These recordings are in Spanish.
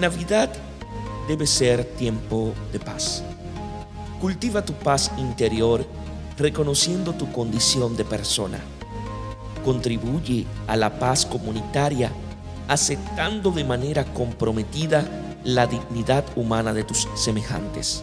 Navidad debe ser tiempo de paz. Cultiva tu paz interior reconociendo tu condición de persona. Contribuye a la paz comunitaria aceptando de manera comprometida la dignidad humana de tus semejantes.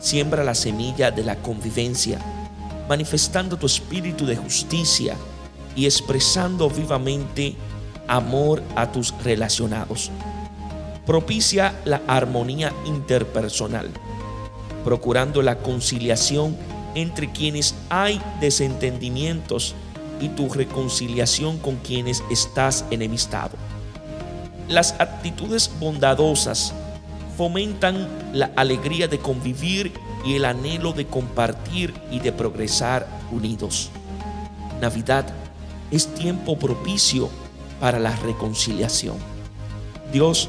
Siembra la semilla de la convivencia, manifestando tu espíritu de justicia y expresando vivamente amor a tus relacionados. Propicia la armonía interpersonal, procurando la conciliación entre quienes hay desentendimientos y tu reconciliación con quienes estás enemistado. Las actitudes bondadosas fomentan la alegría de convivir y el anhelo de compartir y de progresar unidos. Navidad es tiempo propicio para la reconciliación. Dios